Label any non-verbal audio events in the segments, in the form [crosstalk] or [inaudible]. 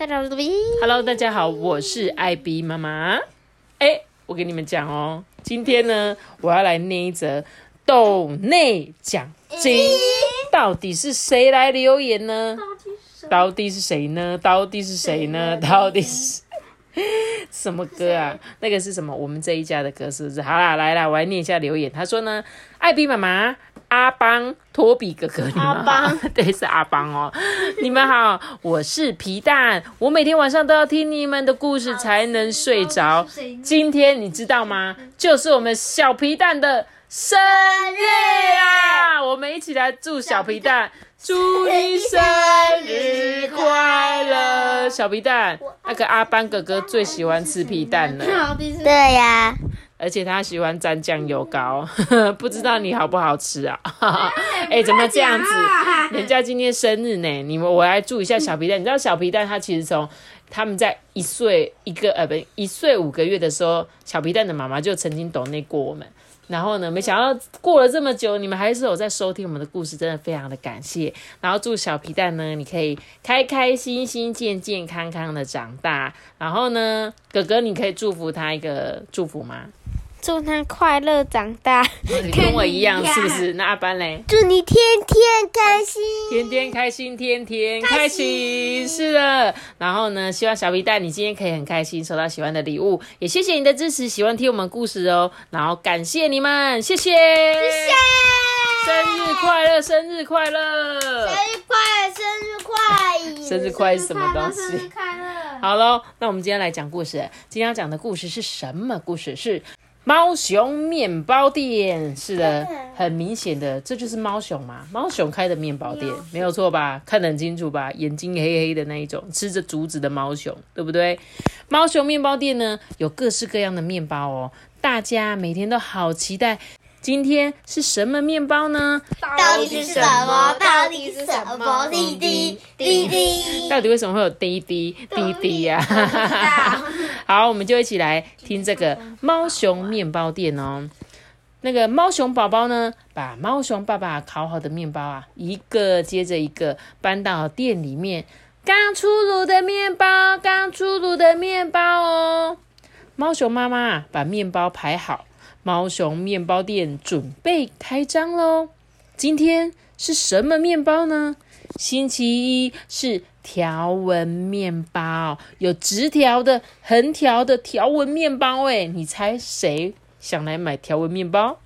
大家好，我是 V。Hello，大家好，我是艾比妈妈。哎，我跟你们讲哦，今天呢，我要来念一则斗内奖金，到底是谁来留言呢？到底是谁呢？到底是谁呢？到底是什么歌啊？那个是什么？我们这一家的歌是不是？好啦，来啦，我来念一下留言。他说呢，艾比妈妈。阿邦、托比哥哥，你们好阿邦对，是阿邦哦。你们好，我是皮蛋，我每天晚上都要听你们的故事才能睡着。今天你知道吗？就是我们小皮蛋的生日啊！我们一起来祝小皮蛋，祝你生日快乐！小皮蛋，那个阿邦哥哥最喜欢吃皮蛋了。对呀，而且他喜欢沾酱油膏，[laughs] 不知道你好不好吃啊？[laughs] 哎、怎么这样子？人家今天生日呢，你们我来祝一下小皮蛋。你知道小皮蛋他其实从他们在一岁一个呃不一岁五个月的时候，小皮蛋的妈妈就曾经懂内过我们。然后呢，没想到过了这么久，你们还是有在收听我们的故事，真的非常的感谢。然后祝小皮蛋呢，你可以开开心心、健健康康的长大。然后呢，哥哥，你可以祝福他一个祝福吗？祝他快乐长大，[laughs] 你跟我一样是不是？[laughs] 那阿班嘞？祝你天天开心。天天开心，天天开心，是的。然后呢，希望小皮蛋你今天可以很开心，收到喜欢的礼物，也谢谢你的支持，喜欢听我们故事哦。然后感谢你们，谢谢，谢谢，生日快乐，生日快乐，生日快乐，生日快乐，[laughs] 生日快乐是什么东西生日快乐。好喽，那我们今天来讲故事。今天要讲的故事是什么故事？是猫熊面包店。是的，很明显的，这就是猫熊嘛。猫熊开的面包店，没有错吧？看得很清楚吧？眼睛黑黑的那一种，吃着竹子的猫熊，对不对？猫熊面包店呢，有各式各样的面包哦，大家每天都好期待。今天是什么面包呢？到底是什么？到底是什么？滴滴滴滴。到底为什么会有滴滴滴滴呀、[laughs] 好，我们就一起来听这个猫熊面包店哦。那个猫熊宝宝呢，把猫熊爸爸烤好的面包啊，一个接着一个搬到店里面。刚出炉的面包，刚出炉的面包哦。猫熊妈妈把面包排好，猫熊面包店准备开张喽。今天是什么面包呢？星期一是条纹面包，有直条的、横条的条纹面包。哎，你猜谁想来买条纹面包？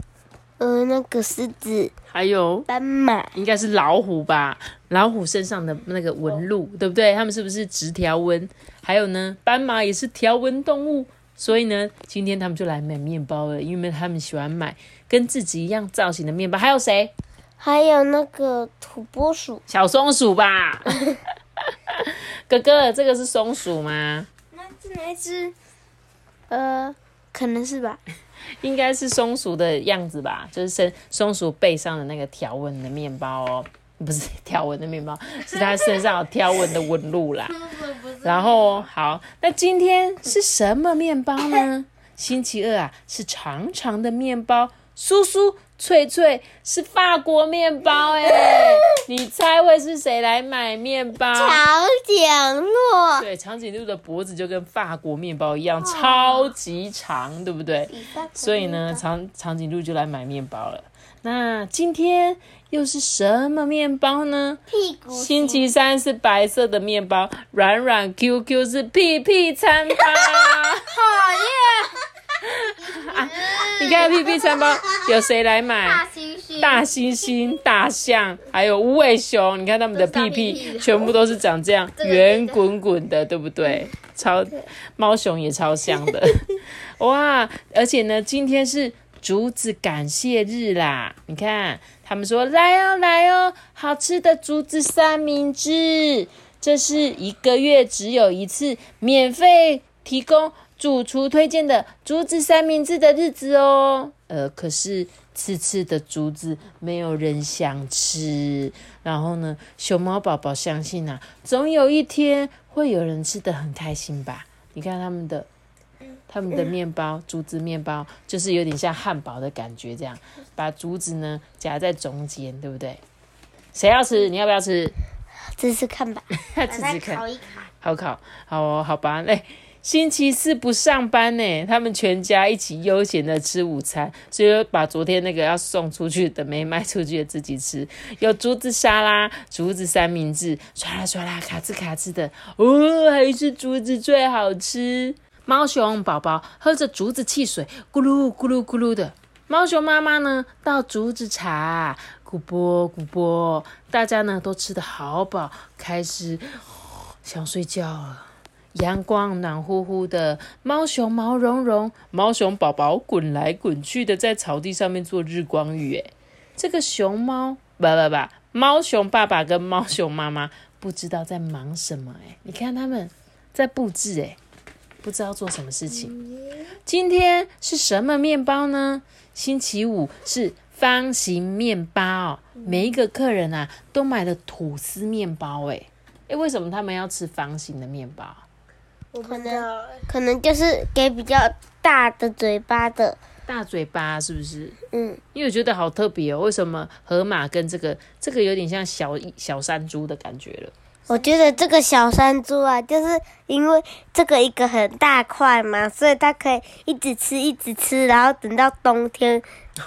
呃，那个狮子、还有，斑马，应该是老虎吧？老虎身上的那个纹路，对不对？它们是不是直条纹？还有呢，斑马也是条纹动物。所以呢，今天他们就来买面包了，因为他们喜欢买跟自己一样造型的面包。还有谁？还有那个土拨鼠。小松鼠吧？[laughs] 哥哥，这个是松鼠吗？那是哪一只？呃，可能是吧。应该是松鼠的样子吧，就是松松鼠背上的那个条纹的面包哦，不是条纹的面包，是它身上有条纹的纹路啦。然后好，那今天是什么面包呢？星期二啊，是长长的面包，酥酥脆脆，是法国面包哎，你猜会是谁来买面包？长颈鹿。对，长颈鹿的脖子就跟法国面包一样，超级长，对不对？所以呢，长长颈鹿就来买面包了。那今天又是什么面包呢？屁股。星期三是白色的面包，软软 Q Q 是屁屁餐包。[laughs] 讨厌。[laughs] 你看屁屁餐包 [laughs] 有谁来买？猩猩。大猩猩、大象，还有无尾熊，你看他们的屁屁全部都是长这样圆滚滚的，对不对？超猫熊也超香的，哇！而且呢，今天是竹子感谢日啦，你看他们说来哦来哦，好吃的竹子三明治，这是一个月只有一次免费提供主厨推荐的竹子三明治的日子哦。呃，可是刺刺的竹子没有人想吃。然后呢，熊猫宝宝相信啊，总有一天会有人吃的很开心吧？你看他们的。他们的面包，竹子面包就是有点像汉堡的感觉，这样把竹子呢夹在中间，对不对？谁要吃？你要不要吃？试试看吧，[laughs] 试试看，烤一烤，好烤，好哦，好吧。哎，星期四不上班呢，他们全家一起悠闲的吃午餐，所以把昨天那个要送出去的没卖出去的自己吃，有竹子沙拉、竹子三明治，唰啦唰啦，卡吱卡吱的，哦，还是竹子最好吃。猫熊宝宝喝着竹子汽水，咕噜咕噜咕噜的。猫熊妈妈呢，倒竹子茶，咕啵咕啵。大家呢都吃得好饱，开始想睡觉了。阳光暖乎乎的，猫熊毛茸茸，猫熊宝宝滚来滚去的在草地上面做日光浴。诶这个熊猫不不不，猫熊爸爸跟猫熊妈妈不知道在忙什么。诶你看他们在布置。诶不知道做什么事情。今天是什么面包呢？星期五是方形面包。每一个客人啊，都买了吐司面包。哎，哎，为什么他们要吃方形的面包？可能可能就是给比较大的嘴巴的。大嘴巴是不是？嗯，因为我觉得好特别哦。为什么河马跟这个这个有点像小小山猪的感觉了？我觉得这个小山猪啊，就是因为这个一个很大块嘛，所以它可以一直吃，一直吃，然后等到冬天，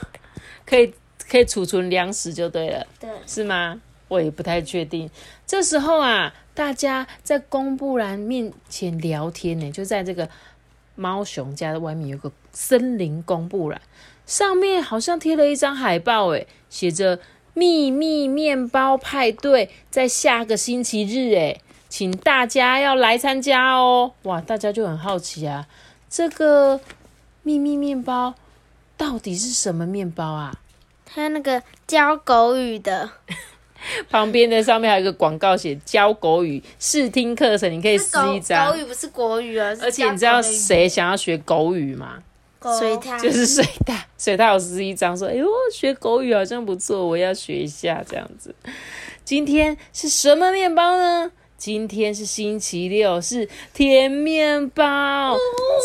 [laughs] 可以可以储存粮食就对了，对，是吗？我也不太确定。这时候啊，大家在公布栏面前聊天呢，就在这个猫熊家的外面有个森林公布栏，上面好像贴了一张海报，诶，写着。秘密面包派对在下个星期日，诶，请大家要来参加哦！哇，大家就很好奇啊，这个秘密面包到底是什么面包啊？它那个教狗语的，旁边的上面还有一个广告写教狗语试听课程，你可以试一张。狗语不是国语啊，而且你知道谁想要学狗语吗？水獭就是水獭，[laughs] 水獭有十一张，说：“哎呦，学狗语好像不错，我要学一下这样子。”今天是什么面包呢？今天是星期六，是甜面包。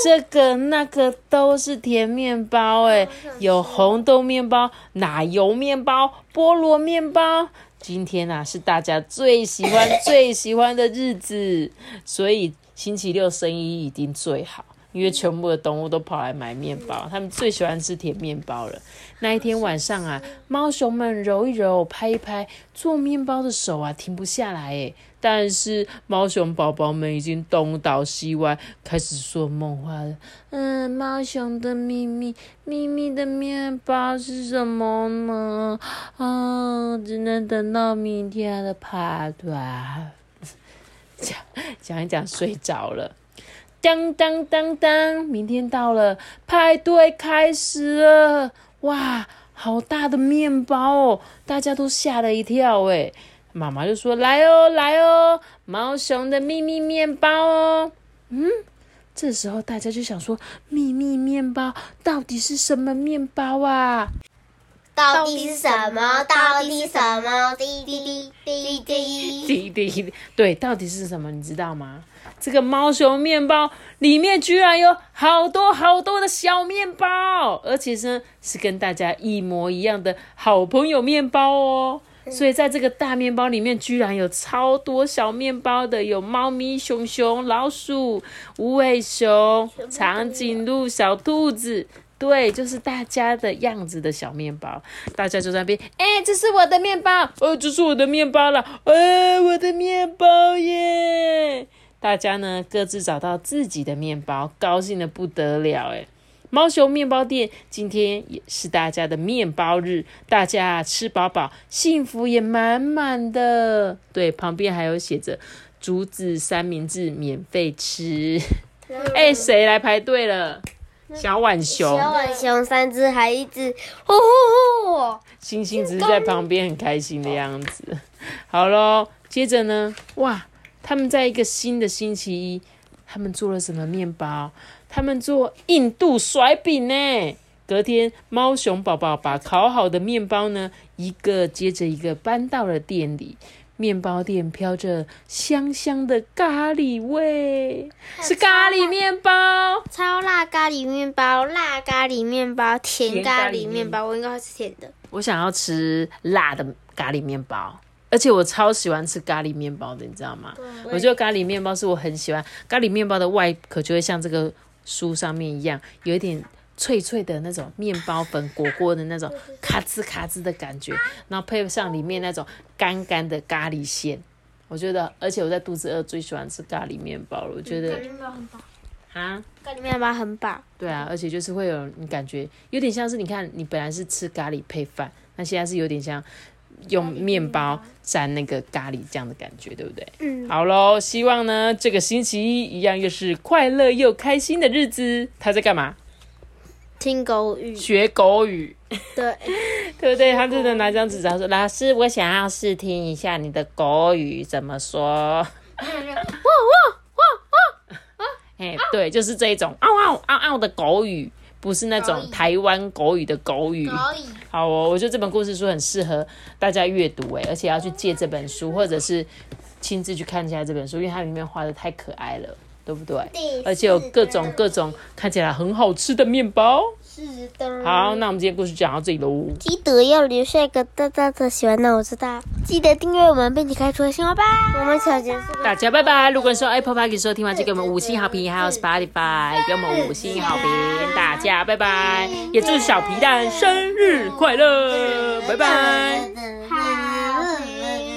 这个那个都是甜面包，哎，有红豆面包、奶油面包、菠萝面包。今天啊，是大家最喜欢、[laughs] 最喜欢的日子，所以星期六生意一定最好。因为全部的动物都跑来买面包，他们最喜欢吃甜面包了。那一天晚上啊，猫熊们揉一揉、拍一拍做面包的手啊，停不下来诶但是猫熊宝宝们已经东倒西歪，开始说梦话了。嗯，猫熊的秘密，秘密的面包是什么呢？啊，只能等到明天的派对。讲讲一讲，睡着了。当当当当，明天到了，派对开始了！哇，好大的面包哦，大家都吓了一跳诶妈妈就说：“来哦，来哦，猫熊的秘密面包哦。”嗯，这时候大家就想说：“秘密面包到底是什么面包啊？到底是什么？到底什么？滴滴滴滴滴滴滴，对，到底是什么？你知道吗？”这个猫熊面包里面居然有好多好多的小面包，而且呢是跟大家一模一样的好朋友面包哦。所以在这个大面包里面，居然有超多小面包的，有猫咪、熊熊、老鼠、无尾熊、长颈鹿、小兔子，对，就是大家的样子的小面包。大家就在那边，哎，这是我的面包，哦，这是我的面包了，哎，我的面包耶！大家呢各自找到自己的面包，高兴的不得了诶猫熊面包店今天也是大家的面包日，大家吃饱饱，幸福也满满的。对，旁边还有写着竹子三明治免费吃。[laughs] 哎，谁来排队了？小浣熊。小浣熊三只，还一只呼呼呼。星星只是在旁边很开心的样子。好喽，接着呢，哇！他们在一个新的星期一，他们做了什么面包？他们做印度甩饼呢。隔天，猫熊宝宝把烤好的面包呢，一个接着一个搬到了店里。面包店飘着香香的咖喱味，是咖喱面包，超辣咖喱面包，辣咖喱面包，甜咖喱面包，我应该会吃甜的。我想要吃辣的咖喱面包，而且我超喜欢吃咖喱面包的，你知道吗？我觉得咖喱面包是我很喜欢，咖喱面包的外壳就会像这个书上面一样，有一点。脆脆的那种面包粉裹过的那种咔吱咔吱的感觉，然后配上里面那种干干的咖喱馅，我觉得，而且我在肚子饿最喜欢吃咖喱面包了。我觉得咖喱面包很饱啊，咖喱面包很饱。对啊，而且就是会有你感觉有点像是你看你本来是吃咖喱配饭，那现在是有点像用面包沾那个咖喱酱的感觉，对不对？嗯。好喽，希望呢这个星期一一样又是快乐又开心的日子。他在干嘛？听狗语，学狗语，对，[laughs] 对不对？他真的拿张纸他说：“老师，我想要试听一下你的狗语怎么说。”哇哇哇哇！哎，对，就是这种嗷嗷嗷嗷的狗语，不是那种台湾狗语的狗语。好哦，我觉得这本故事书很适合大家阅读，哎，而且要去借这本书，或者是亲自去看一下这本书，因为它里面画的太可爱了。对不对？而且有各种各种看起来很好吃的面包。是的。好，那我们今天故事讲到这里喽。记得要留下一个大大的喜欢的，我知道。记得订阅我们，并且开出新花吧。我们小结束。大家拜拜！如果你说 Apple Podcast 收听完，就给我们五星好评，还有 Spotify 给我们五星好评。大家拜拜！也祝小皮蛋生日快乐！拜拜。